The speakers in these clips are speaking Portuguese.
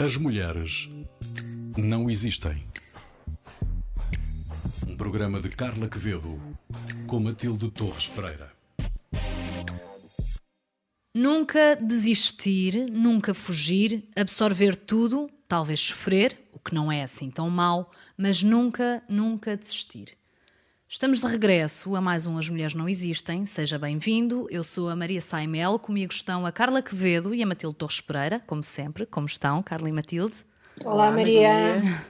As mulheres não existem. Um programa de Carla Quevedo com Matilde Torres Pereira. Nunca desistir, nunca fugir, absorver tudo, talvez sofrer, o que não é assim tão mau, mas nunca, nunca desistir. Estamos de regresso a mais um As Mulheres Não Existem. Seja bem-vindo. Eu sou a Maria Saimel, comigo estão a Carla Quevedo e a Matilde Torres Pereira, como sempre. Como estão, Carla e Matilde? Olá, Olá Maria. Maria.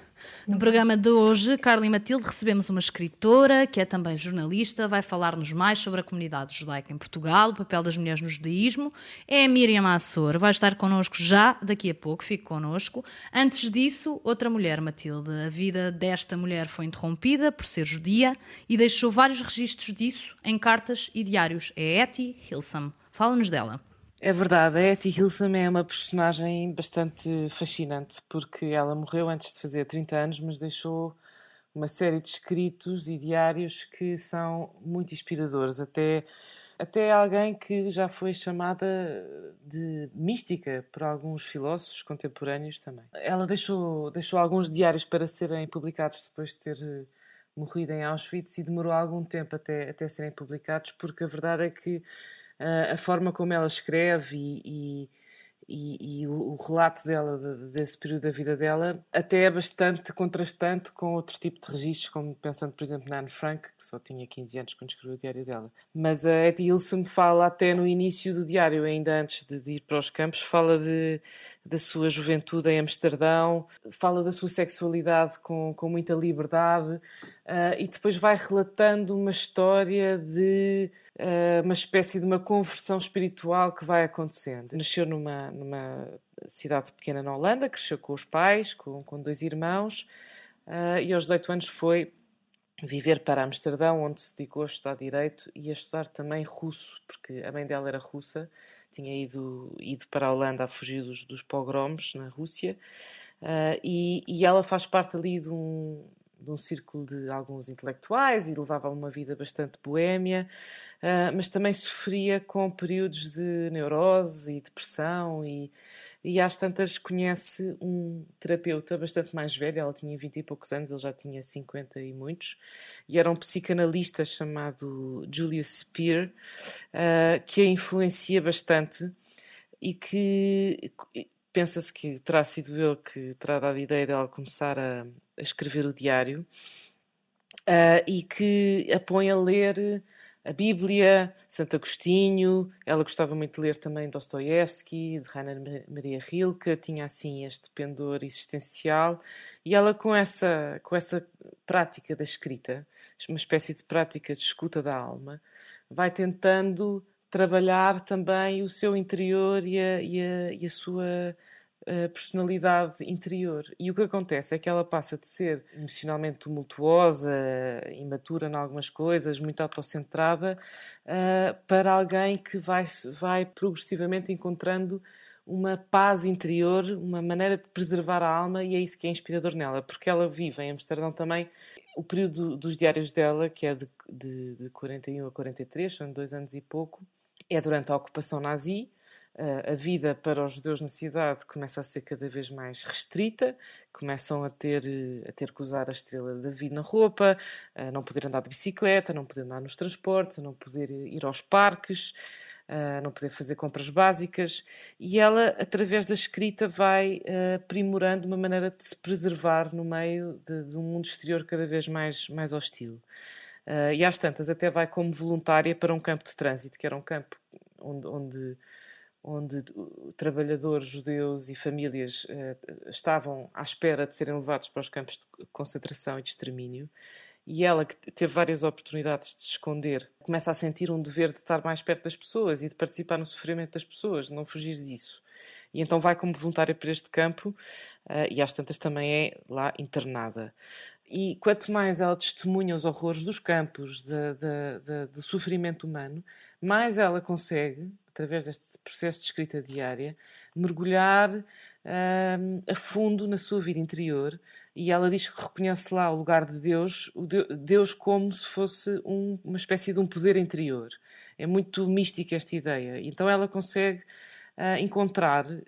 No programa de hoje, Carla e Matilde, recebemos uma escritora que é também jornalista, vai falar-nos mais sobre a comunidade judaica em Portugal, o papel das mulheres no judaísmo. É a Miriam Assor, vai estar connosco já daqui a pouco, fique connosco. Antes disso, outra mulher, Matilde. A vida desta mulher foi interrompida por ser judia e deixou vários registros disso em cartas e diários. É Etty Hilsam. Fala-nos dela. É verdade, a Etty Hilsam é uma personagem bastante fascinante, porque ela morreu antes de fazer 30 anos, mas deixou uma série de escritos e diários que são muito inspiradores, até, até alguém que já foi chamada de mística por alguns filósofos contemporâneos também. Ela deixou, deixou alguns diários para serem publicados depois de ter morrido em Auschwitz e demorou algum tempo até, até serem publicados, porque a verdade é que a forma como ela escreve e, e e, o, o, relato dela, de, desse período da vida dela, até é bastante contrastante com outro tipo de registros, como pensando, por exemplo, na Anne Frank, que só tinha 15 anos quando escreveu o diário dela. Mas a Etty Ilson fala até no início do diário, ainda antes de, de ir para os campos, fala de, da sua juventude em Amsterdão, fala da sua sexualidade com, com muita liberdade uh, e depois vai relatando uma história de uma espécie de uma conversão espiritual que vai acontecendo. Nasceu numa, numa cidade pequena na Holanda, cresceu com os pais, com, com dois irmãos, uh, e aos 18 anos foi viver para Amsterdão, onde se dedicou a estudar Direito e a estudar também russo, porque a mãe dela era russa, tinha ido, ido para a Holanda a fugir dos, dos pogroms na Rússia, uh, e, e, ela faz parte ali de um, de um círculo de alguns intelectuais e levava uma vida bastante boêmia, uh, mas também sofria com períodos de neurose e depressão e, e às tantas conhece um terapeuta bastante mais velho, ela tinha 20 e poucos anos, ele já tinha 50 e muitos, e era um psicanalista chamado Julius Spear, uh, que a influencia bastante e que pensa-se que terá sido ele que terá dado a ideia dela começar a a escrever o diário uh, e que a põe a ler a Bíblia, Santo Agostinho, ela gostava muito de ler também Dostoiévski, de Rainer Maria Rilke, tinha assim este pendor existencial e ela com essa, com essa prática da escrita, uma espécie de prática de escuta da alma, vai tentando trabalhar também o seu interior e a, e a, e a sua personalidade interior. E o que acontece é que ela passa de ser emocionalmente tumultuosa, imatura em algumas coisas, muito autocentrada, uh, para alguém que vai, vai progressivamente encontrando uma paz interior, uma maneira de preservar a alma, e é isso que é inspirador nela, porque ela vive em Amsterdão também. O período dos diários dela, que é de, de, de 41 a 43, são dois anos e pouco, é durante a ocupação nazi a vida para os judeus na cidade começa a ser cada vez mais restrita, começam a ter, a ter que usar a estrela da vida na roupa, a não poder andar de bicicleta, não poder andar nos transportes, não poder ir aos parques, não poder fazer compras básicas. E ela, através da escrita, vai aprimorando uma maneira de se preservar no meio de, de um mundo exterior cada vez mais, mais hostil. E às tantas até vai como voluntária para um campo de trânsito, que era um campo onde, onde onde trabalhadores judeus e famílias uh, estavam à espera de serem levados para os campos de concentração e de extermínio. E ela, que teve várias oportunidades de se esconder, começa a sentir um dever de estar mais perto das pessoas e de participar no sofrimento das pessoas, não fugir disso. E então vai como voluntária para este campo uh, e às tantas também é lá internada. E quanto mais ela testemunha os horrores dos campos, do sofrimento humano, mais ela consegue através deste processo de escrita diária, mergulhar um, a fundo na sua vida interior e ela diz que reconhece lá o lugar de Deus, Deus como se fosse um, uma espécie de um poder interior. É muito mística esta ideia. Então ela consegue uh, encontrar uh,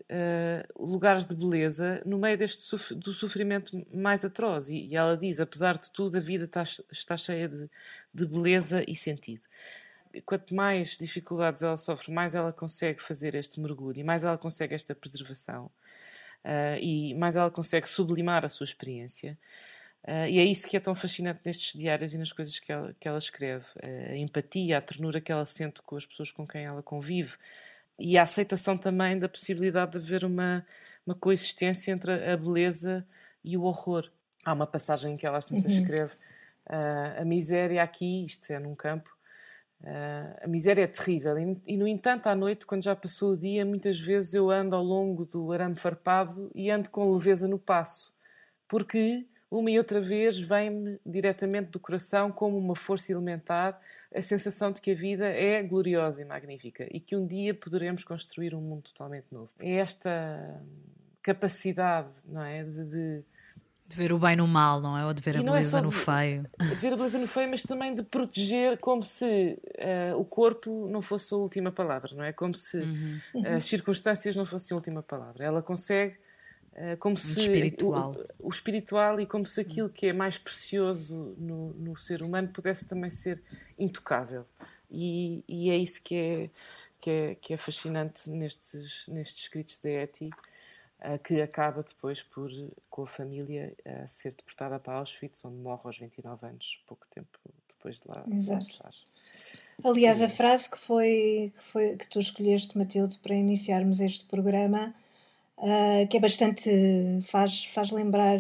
lugares de beleza no meio deste suf do sofrimento mais atroz. E, e, ela diz: apesar de tudo, a vida está, está cheia de, de beleza e sentido. Quanto mais dificuldades ela sofre, mais ela consegue fazer este mergulho e mais ela consegue esta preservação uh, e mais ela consegue sublimar a sua experiência. Uh, e é isso que é tão fascinante nestes diários e nas coisas que ela, que ela escreve. Uh, a empatia, a ternura que ela sente com as pessoas com quem ela convive, e a aceitação também da possibilidade de haver uma, uma coexistência entre a beleza e o horror. Há uma passagem que ela tantas uhum. escreve: a miséria aqui, isto é num campo, uh, a miséria é terrível. E, e, no entanto, à noite, quando já passou o dia, muitas vezes eu ando ao longo do arame farpado e ando com leveza no passo, porque uma e outra vez vem-me diretamente do coração como uma força elementar a sensação de que a vida é gloriosa e magnífica e que um dia poderemos construir um mundo totalmente novo. É esta capacidade, não é, de, de de ver o bem no mal, não é? Ou de ver a é beleza é no feio. De ver a beleza no feio, mas também de proteger como se uh, o corpo não fosse a última palavra, não é? Como se uhum. as circunstâncias não fossem a última palavra. Ela consegue uh, como se espiritual. O, o, espiritual e como se aquilo que é mais precioso no, no ser humano pudesse também ser intocável. E, e é isso que é, que é, que é fascinante nestes, nestes escritos de Etty, uh, que acaba depois por, com a família, uh, ser deportada para Auschwitz, onde morre aos 29 anos, pouco tempo depois de lá, estar. Aliás, a frase que foi, que foi que tu escolheste, Matilde, para iniciarmos este programa, uh, que é bastante. faz, faz lembrar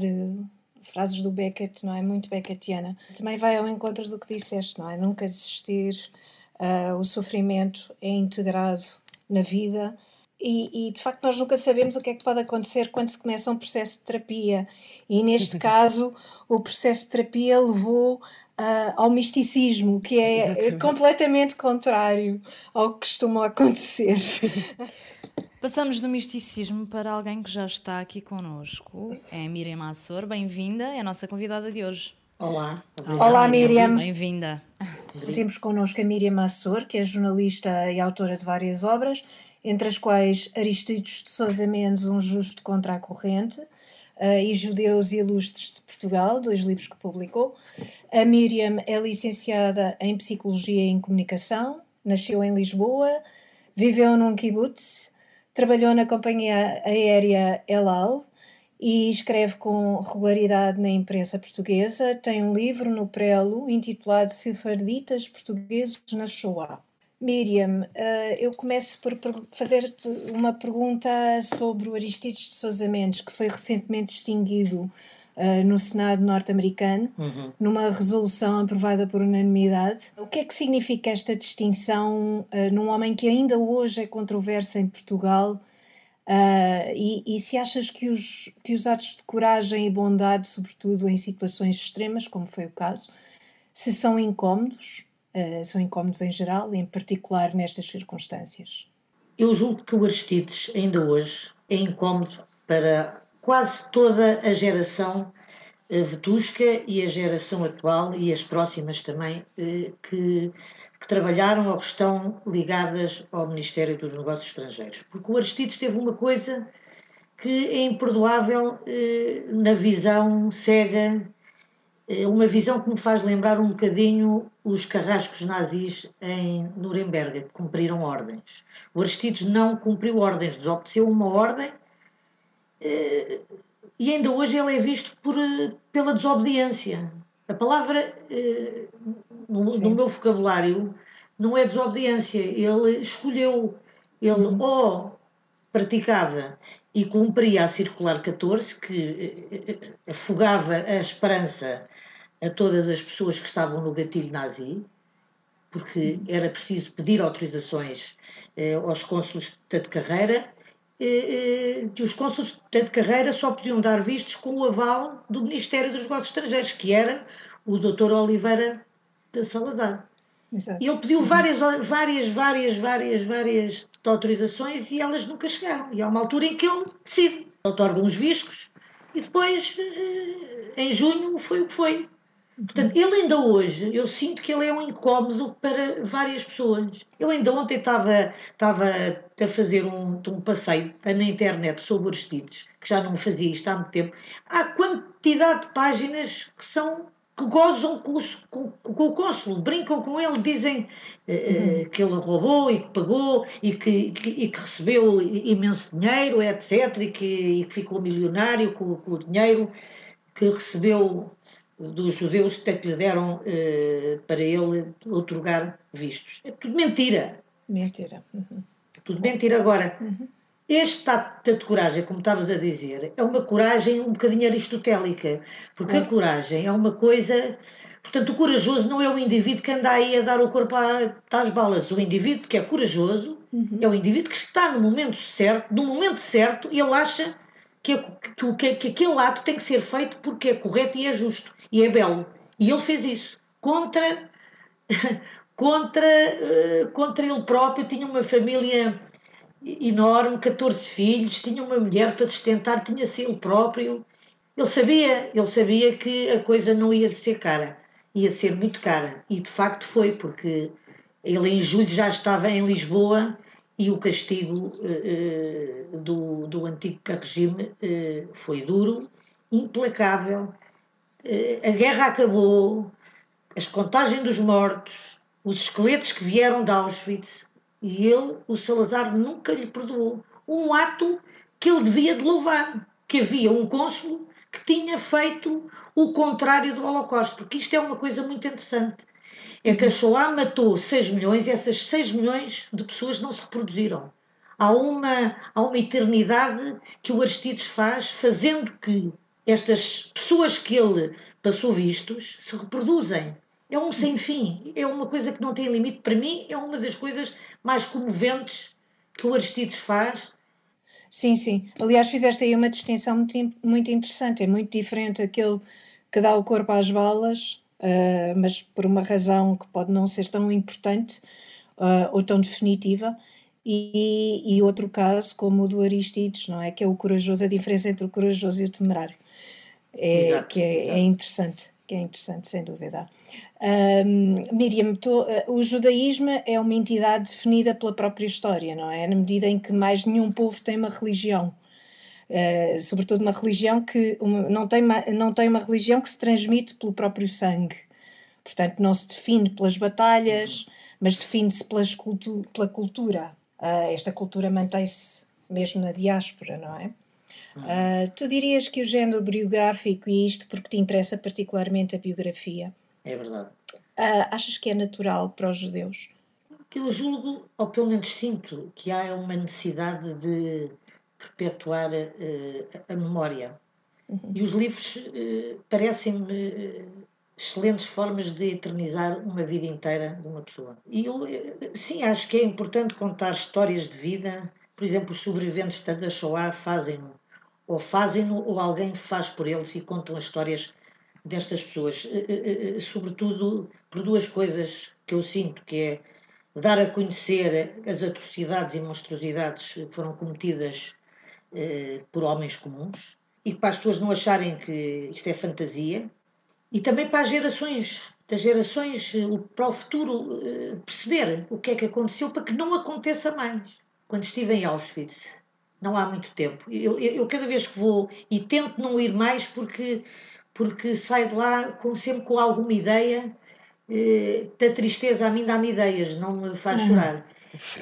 frases do Beckett, não é? Muito Beckettiana. Também vai ao encontro do que disseste, não é? Nunca desistir, uh, o sofrimento é integrado na vida e, e, de facto nós nunca sabemos o que é que pode acontecer quando se começa um processo de terapia. E neste caso, o processo de terapia levou uh, ao misticismo, que é Exatamente. completamente contrário ao que costuma acontecer. Passamos do misticismo para alguém que já está aqui connosco. É a Miriam Assor. Bem-vinda, é a nossa convidada de hoje. Olá. Olá, Olá Miriam. Bem-vinda. Temos connosco a Miriam Assor, que é jornalista e autora de várias obras, entre as quais Aristides de Sousa Mendes, Um Justo contra a Corrente, uh, e Judeus Ilustres de Portugal, dois livros que publicou. A Miriam é licenciada em Psicologia e em Comunicação, nasceu em Lisboa, viveu num kibbutz, Trabalhou na companhia aérea El Al e escreve com regularidade na imprensa portuguesa. Tem um livro no prelo intitulado Sefarditas Portugueses na Shoah. Miriam, eh, eu começo por fazer uma pergunta sobre o Aristides de Sousa Mendes, que foi recentemente distinguido uh, no Senado norte-americano, uhum. numa resolução aprovada por unanimidade. O que é que significa esta distinção uh, num homem que ainda hoje é controverso em Portugal? E, e, se achas que os, que os atos de coragem e bondade, sobretudo em situações extremas, como foi o caso, se são incómodos, uh, são incómodos em geral, em particular nestas circunstâncias? Eu julgo que o Aristides, ainda hoje, é incómodo para quase toda a geração eh, vetusca e a geração atual e as próximas também eh, que, que, trabalharam ou que estão ligadas ao Ministério dos Negócios Estrangeiros. Porque o Aristides teve uma coisa que é imperdoável eh, na visão cega, uma visão que me faz lembrar um bocadinho os carrascos nazis em Nuremberg, que cumpriram ordens. O Aristides não cumpriu ordens, desobedeceu uma ordem e ainda hoje ele é visto por, eh, pela desobediência. A palavra eh, no, no, meu vocabulário não é desobediência, ele escolheu, ele uhum. ou praticava e cumpria a circular 14, que eh, afogava a esperança a todas as pessoas que estavam no gatilho nazi, porque uhum. era preciso pedir autorizações aos cônsules de carreira eh, eh, que os cônsules de carreira só podiam dar vistos com o aval do Ministério dos Negócios Estrangeiros, que era o Dr. Oliveira da Salazar. Exato. E ele pediu várias, várias, várias, várias, várias autorizações e elas nunca chegaram. E há uma altura em que ele decide, otorga uns vistos e depois, eh, em junho, foi o que foi. Portanto, ele ainda hoje, eu sinto que ele é um incómodo para várias pessoas. Eu ainda ontem estava, estava a fazer um, um passeio na internet sobre Aristides, que já não fazia isto há muito tempo. Há quantidade de páginas que são que gozam com, com, com o cônsul, brincam com ele, dizem uh, que ele roubou e que pagou e que, que, e que recebeu imenso dinheiro, etc., e que, e que ficou milionário com, com, o dinheiro que recebeu dos judeus que lhe deram uh, para ele otorgar vistos. É tudo mentira. Mentira. Uhum. Tudo mentira. Agora, uhum. Este ato de coragem, como estavas a dizer, é uma coragem um bocadinho aristotélica, porque é. a coragem é uma coisa. Portanto, o corajoso não é o indivíduo que anda aí a dar o corpo às balas. O indivíduo que é corajoso uhum. é o indivíduo que está no momento certo, no momento certo, e ele acha que, que, que, que aquele ato tem que ser feito porque é correto e é justo e é belo. E ele fez isso contra, contra, eh, contra ele próprio. Tinha uma família enorme, 14 filhos, tinha uma mulher para sustentar, tinha-se ele próprio. Ele sabia, ele sabia que a coisa não ia ser cara, ia ser muito cara. E de facto foi, porque ele em julho já estava em Lisboa e o castigo uh, do, do antigo regime uh, foi duro, implacável. A guerra acabou, as contagens dos mortos, os esqueletos que vieram de Auschwitz, e ele, o Salazar, nunca lhe perdoou. Um ato que ele devia de louvar, que havia um cônsul que tinha feito o contrário do Holocausto, porque isto é uma coisa muito interessante. É que a Shoah matou 6 milhões e essas 6 milhões de pessoas não se reproduziram. Há uma, há uma eternidade que o Aristides faz, fazendo que estas pessoas que ele passou vistos se reproduzem é um sem fim, é uma coisa que não tem limite. Para mim, é uma das coisas mais comoventes que o Aristides faz. Sim, sim. Aliás, fizeste aí uma distinção muito, muito interessante. É muito diferente aquele que dá o corpo às balas, uh, mas por uma razão que pode não ser tão importante uh, ou tão definitiva. E, e, outro caso, como o do Aristides, não é? Que é o corajoso, a diferença entre o corajoso e o temerário. É, exato, que é, é interessante que é interessante, sem dúvida. Um, Miriam, tô, o judaísmo é uma entidade definida pela própria história, não é? Na medida em que mais nenhum povo tem uma religião. Uh, sobretudo uma religião que uma, não, tem uma, não tem uma religião que se transmite pelo próprio sangue. Portanto, não se define pelas batalhas, mas define-se cultu pela cultura. Uh, esta cultura mantém-se mesmo na diáspora, não é? Uh, tu dirias que o género biográfico, e isto porque te interessa particularmente a biografia, é verdade. Uh, achas que é natural para os judeus? Que eu julgo, ou pelo menos sinto, que há uma necessidade de perpetuar uh, a memória. Uhum. E os livros uh, parecem-me excelentes formas de eternizar uma vida inteira de uma pessoa. E eu, sim, acho que é importante contar histórias de vida. Por exemplo, os sobreviventes da Shoah fazem-no ou fazem-no ou alguém faz por eles e contam as histórias destas pessoas, eh, eh, eh, sobretudo por duas coisas que eu sinto, que é dar a conhecer as atrocidades e monstruosidades que foram cometidas por homens comuns e para as pessoas não acharem que isto é fantasia e também para as gerações, das gerações para o futuro perceber o que é que aconteceu para que não aconteça mais. Quando estive em Auschwitz, não há muito tempo. Eu, eu, eu, cada vez que vou e tento não ir mais porque, porque saio de lá com, sempre com alguma ideia eh, da tristeza a mim dá-me ideias, não me faz chorar.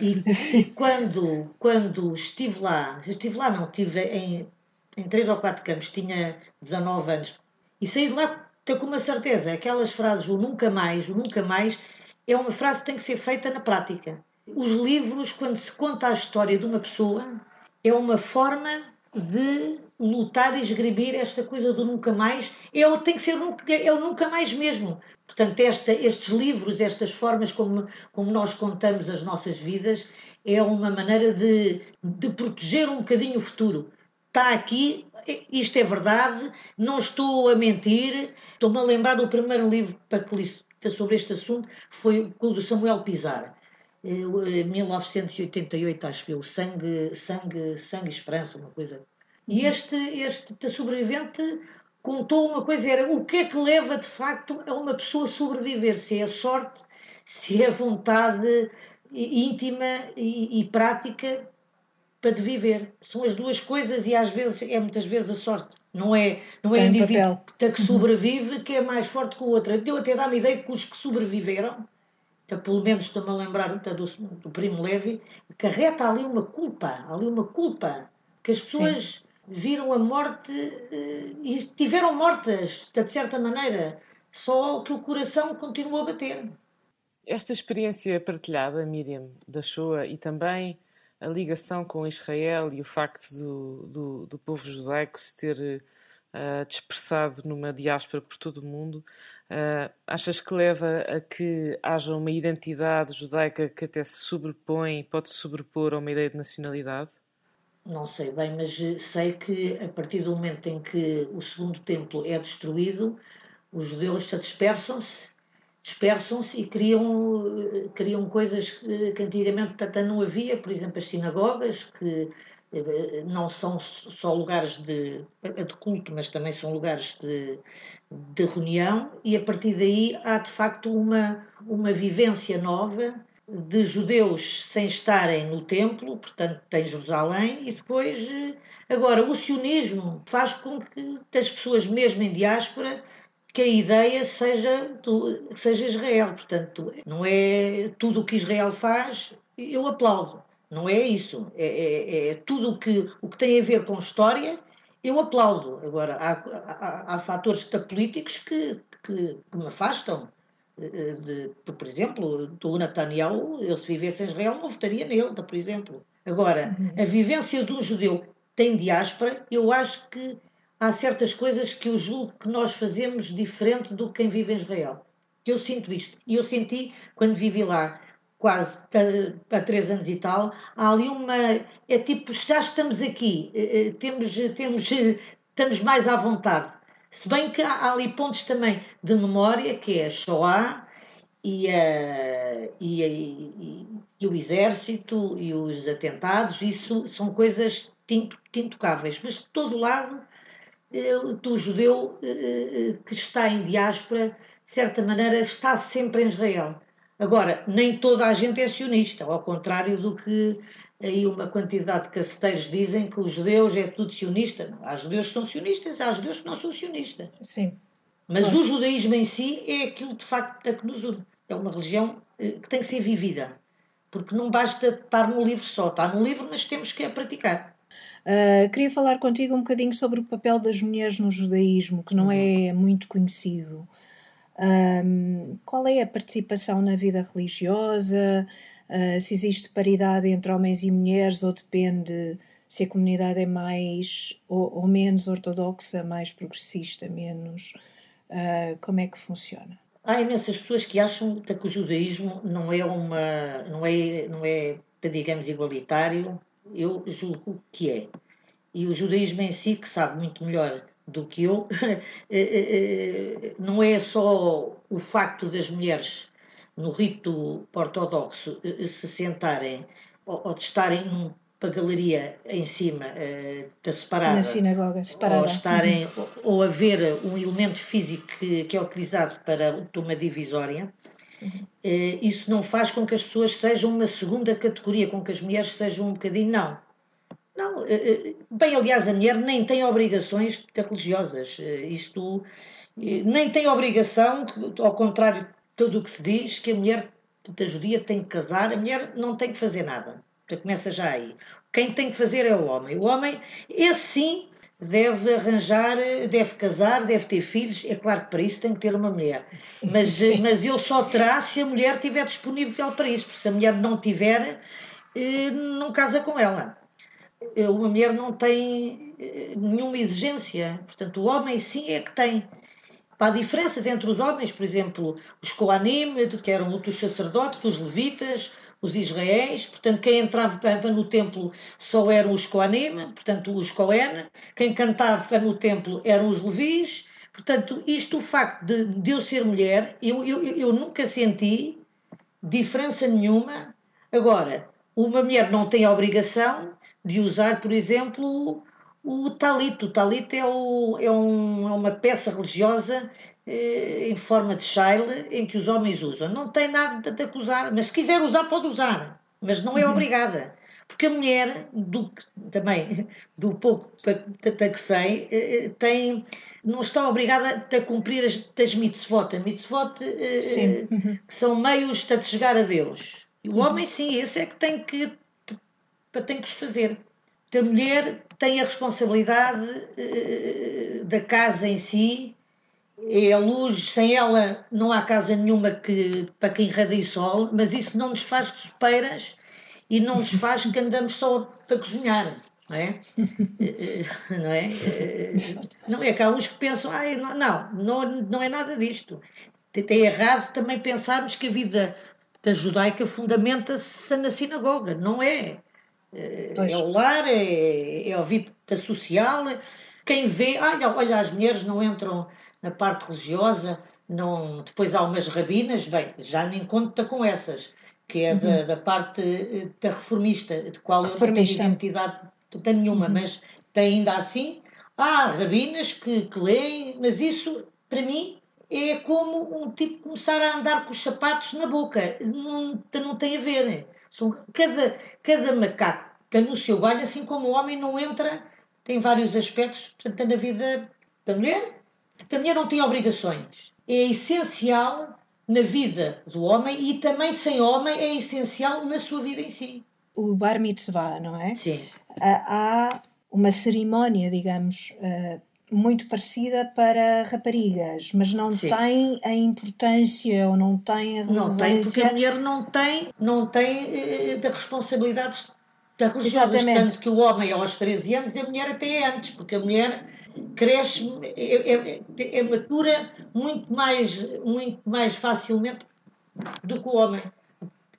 E, e, quando, quando estive lá, estive lá não, estive em, em três ou quatro campos, tinha 19 anos, e saí de lá com uma certeza, aquelas frases, o nunca mais, o nunca mais, é uma frase que tem que ser feita na prática. Os livros, quando se conta a história de uma pessoa, é uma forma de lutar e esgrimir esta coisa do nunca mais. É, tem que ser é o nunca mais mesmo. Portanto, esta, estes livros, estas formas como, como nós contamos as nossas vidas, é uma maneira de, de proteger um bocadinho o futuro. Está aqui, isto é verdade, não estou a mentir. Estou-me a lembrar do primeiro livro para que sobre este assunto, foi o do Samuel Pizarro 1988, acho eu, Sangue, Sangue, Sangue e Esperança, uma coisa. E uhum. este, este sobrevivente contou uma coisa, era o que é que leva de facto a uma pessoa sobreviver, se é a sorte, se é a vontade íntima e, e prática para de viver. São as duas coisas e às vezes é muitas vezes a sorte. Não é, não é indivíduo que, que sobrevive que é mais forte que o outro. Eu até dá-me ideia que os que sobreviveram, então, pelo menos estou-me a lembrar do, do Primo Levi, carreta ali uma culpa, ali uma culpa, que as pessoas Sim. Viram a morte eh, e tiveram mortas, de certa maneira, só que o coração continuou a bater. Esta experiência partilhada, Miriam, da Shoah e também a ligação com Israel e o facto do, do, do povo judaico se ter uh, dispersado numa diáspora por todo o mundo, uh, achas que leva a que haja uma identidade judaica que até se sobrepõe, pode se sobrepor a uma ideia de nacionalidade? Não sei bem, mas sei que a partir do momento em que o segundo templo é destruído, os judeus se dispersam-se dispersam-se e criam, criam coisas que antigamente tanto não havia, por exemplo, as sinagogas, que eh, não são só lugares de, de culto, mas também são lugares de, de reunião, e a partir daí há de facto uma, uma vivência nova de judeus sem estarem no templo, portanto tem Jerusalém, e depois, eh, agora, o sionismo faz com que as pessoas mesmo em diáspora que a ideia seja, do, seja Israel. Portanto, não é tudo o que Israel faz, eu aplaudo. Não é isso. É, é, é tudo o que, o que tem a ver com história, eu aplaudo. Agora, há, há, há fatores políticos que, que, que, me afastam. Eh, de, por exemplo, do Netanyahu, eu se vivesse em Israel não votaria nele, por exemplo. Agora, uhum. a vivência de um judeu tem diáspora, eu acho que há certas coisas que eu julgo que nós fazemos diferente do que quem vive em Israel. Eu sinto isto. E eu senti quando vivi lá, quase há três anos e tal, há ali uma. É tipo, já estamos aqui, eh, eh, temos, temos, estamos mais à vontade. Se bem que há ali pontos também de memória, que é a Shoah e, a, e, a, e, e o exército e os atentados, isso são coisas intocáveis. Mas de todo lado do judeu eh, eh, que está em diáspora, de certa maneira, está sempre em Israel. Agora, nem toda a gente é sionista, ao contrário do que aí uma quantidade de caceteiros dizem que os judeus é tudo sionista. Não, há judeus que são sionistas, há judeus que não são sionistas. Sim. Mas o judaísmo em si é aquilo de facto que nos une. É uma religião eh, que tem que ser vivida. Porque não basta estar no livro só. Está no livro, mas temos que a praticar. Uh, queria falar contigo um bocadinho sobre o papel das mulheres no judaísmo, que não uhum. é muito conhecido. Um, qual é a participação na vida religiosa? Uh, se existe paridade entre homens e mulheres ou depende se a comunidade é mais ou, ou menos ortodoxa, mais progressista, menos? Uh, como é que funciona? Há imensas pessoas que acham que o judaísmo não é uma não é não é digamos igualitário eu julgo que é. E o judaísmo em si, que sabe muito melhor do que eu, eh, eh, eh, não é só o facto das mulheres no rito ortodoxo se sentarem ou de estarem numa galeria em cima da separada, na sinagoga separada, ou estarem uhum. ou haver um elemento físico que, que é utilizado para uma divisória, Uhum. Isso não faz com que as pessoas sejam uma segunda categoria, com que as mulheres sejam um bocadinho. Não. Não. Eh, eh, bem, aliás, a mulher nem tem obrigações religiosas. Isto nem tem obrigação, ao contrário tudo o que se diz, que a mulher da judia tem que casar, a mulher não tem que fazer nada. Então começa já aí. Quem tem que fazer é o homem. O homem, esse sim, deve arranjar, deve casar, deve ter filhos. É claro que para isso tem que ter uma mulher. Mas, mas ele só terá se a mulher estiver disponível para isso. Porque se a mulher não tiver, eh, não casa com ela. Eh, uma mulher não tem eh, nenhuma exigência. Portanto, o homem sim é que tem. Há diferenças entre os homens, por exemplo, os Koanim, que eram outros sacerdotes, os levitas, os israéis, portanto, quem entrava no templo só eram os Koanim, portanto, os Cohen, quem cantava no templo eram os Levis, portanto, isto, o facto de, de eu ser mulher, eu, eu, eu nunca senti diferença nenhuma. Agora, uma mulher não tem a obrigação de usar, por exemplo, o, o talit. O talit é, o, é, um, é uma peça religiosa eh, em forma de shaile em que os homens usam. Não tem nada de acusar, mas se quiser usar, pode usar, mas não é uhum. obrigada. Porque a mulher, do, também do pouco que sei, eh, eh, tem, não está obrigada a cumprir as, as mitzvot. A mitzvot uhum. que são meios de chegar a Deus. E o uhum. homem, sim, esse é que tem que, tem que os fazer. A mulher tem a responsabilidade da casa em si, é a luz, sem ela não há casa nenhuma que, para quem irradia sol, mas isso não nos faz sopeiras e não nos faz que andamos só para cozinhar, não é? não é? Não é que há uns que pensam, ah, não, não, não é nada disto. É errado também pensarmos que a vida da judaica fundamenta-se na sinagoga, não é? Pois. É o lar, é, é a vida social. Quem vê, olha, olha, as mulheres não entram na parte religiosa, não, depois há umas rabinas, bem, já nem conta com essas, que é uhum. da, da, parte eh, da reformista, de qual reformista. eu não tenho identidade nenhuma, uhum. mas tem ainda assim, há rabinas que, que leem, mas isso, para mim, é como um tipo começar a andar com os sapatos na boca, não, não tem a ver. São, cada, cada macaco que no seu galho, assim como o homem não entra, tem vários aspectos, portanto, na vida da mulher, a mulher não tem obrigações. É essencial na vida do homem e também sem homem é essencial na sua vida em si. O bar mitzvah, não é? Sim. Há uma cerimónia, digamos, eh, muito parecida para raparigas, mas não Sim. tem a importância ou não tem a Não tem, porque a mulher não tem, não tem uh, responsabilidades da religiosa, tanto que o homem aos 13 anos e a mulher até antes, porque a mulher cresce, é, é, é, matura muito mais, muito mais facilmente do que o homem.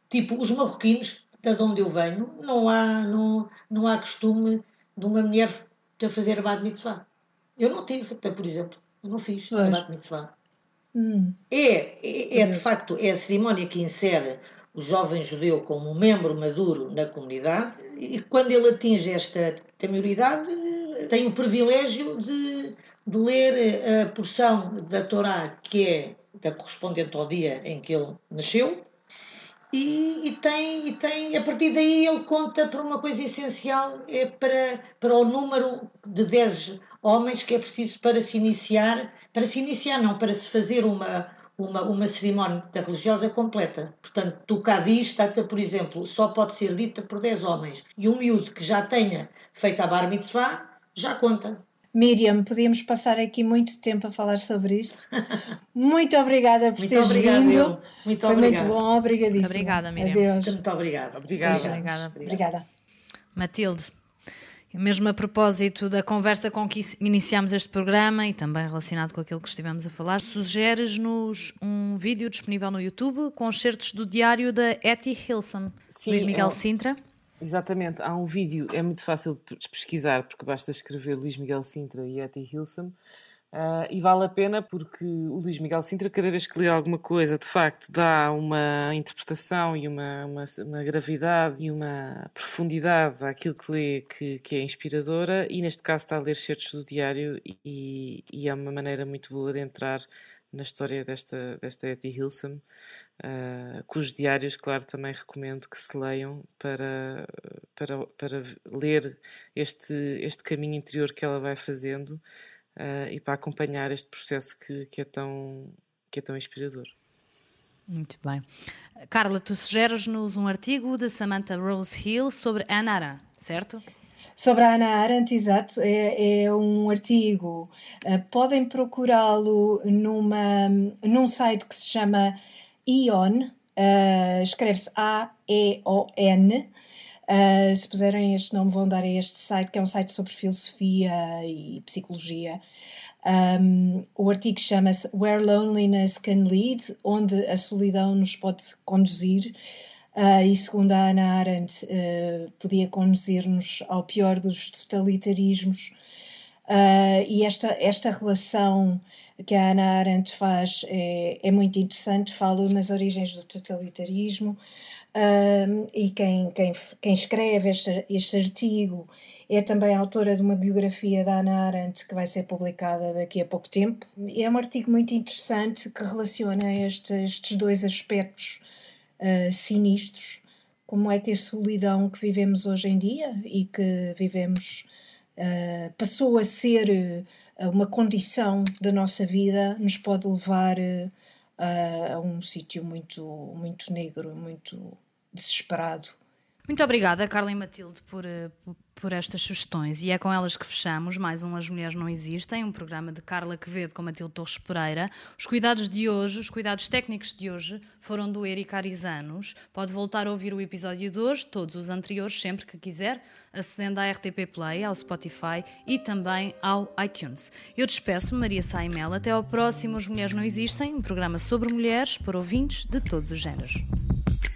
Tipo, os marroquinos, de onde eu venho, não há, não, não há costume de uma mulher a fazer abad mitzvah. Eu não tive, por exemplo, eu não fiz abad mitzvah. Hum. É, é, é de facto, é a cerimónia que insere o jovem judeu como membro maduro na comunidade e quando ele atinge esta maioridade tem o privilégio de, de ler a porção da Torá que é da correspondente ao dia em que ele nasceu e, e, tem, e tem, a partir daí ele conta para uma coisa essencial, é para, para o número de 10 homens que é preciso para se iniciar, para se iniciar não, para se fazer uma, uma, uma cerimónia religiosa completa. Portanto, do Cádiz, por exemplo, só pode ser dita por 10 homens. E um miúdo que já tenha feito a bar mitzvah, já conta. Miriam, podíamos passar aqui muito tempo a falar sobre isto. Muito obrigada por muito teres obrigada, vindo. Eu. Muito Foi obrigada. muito bom, obrigadíssima. Muito obrigada, Miriam. Adeus. Muito obrigada. Obrigada. Obrigada. obrigada. Matilde, mesmo a propósito da conversa com que iniciamos este programa e também relacionado com aquilo que estivemos a falar, sugeres-nos um vídeo disponível no YouTube com excertos do diário da Etty Hilson, Sim, Luís Miguel é... Sintra. Exatamente, há um vídeo, é muito fácil de pesquisar, porque basta escrever Luís Miguel Sintra e Etty Hilson, Uh, e vale a pena porque o Luís Miguel Sintra, cada vez que lê alguma coisa, de facto dá uma interpretação e uma, uma, uma gravidade e uma profundidade àquilo que lê que, que, é inspiradora. E neste caso está a ler certos do diário, e, e, é uma maneira muito boa de entrar na história desta, desta Etty Hilson, uh, cujos diários, claro, também recomendo que se leiam para, para, para ler este, este caminho interior que ela vai fazendo uh, e para acompanhar este processo que, que, é tão, que é tão inspirador. Muito bem. Carla, tu sugeres-nos um artigo de Samantha Rose Hill sobre Anna Arendt, certo? Sobre a Ana Arendt, exato, é, é um artigo. Uh, podem procurá-lo numa, num site que se chama Ion, uh, escreve-se A-E-O-N. Uh, se puserem este nome, vão dar a este site, que é um site sobre filosofia e psicologia. Um, o artigo chama-se Where Loneliness Can Lead, onde a solidão nos pode conduzir. Uh, e segundo a Ana Arendt, uh, podia conduzir-nos ao pior dos totalitarismos. Uh, e esta, esta relação que a Ana Arendt faz é, é muito interessante, fala nas origens do totalitarismo, e quem, quem, quem escreve este, este artigo é também autora de uma biografia da Ana Arendt que vai ser publicada daqui a pouco tempo. É um artigo muito interessante que relaciona estes, estes dois aspectos uh, sinistros, como é que a solidão que vivemos hoje em dia e que vivemos uh, passou a ser uh, uma condição da nossa vida, nos pode levar a um sítio muito, muito negro, muito desesperado. Muito obrigada, Carla e Matilde, por, por estas sugestões. E é com elas que fechamos mais um As Mulheres Não Existem, um programa de Carla Quevedo com Matilde Torres Pereira. Os cuidados de hoje, os cuidados técnicos de hoje, foram do Eric Arizanos. Pode voltar a ouvir o episódio de hoje, todos os anteriores, sempre que quiser, acedendo à RTP Play, ao Spotify e também ao iTunes. Eu despeço-me, Maria Saimel. Até ao próximo As Mulheres Não Existem, um programa sobre mulheres para ouvintes de todos os géneros.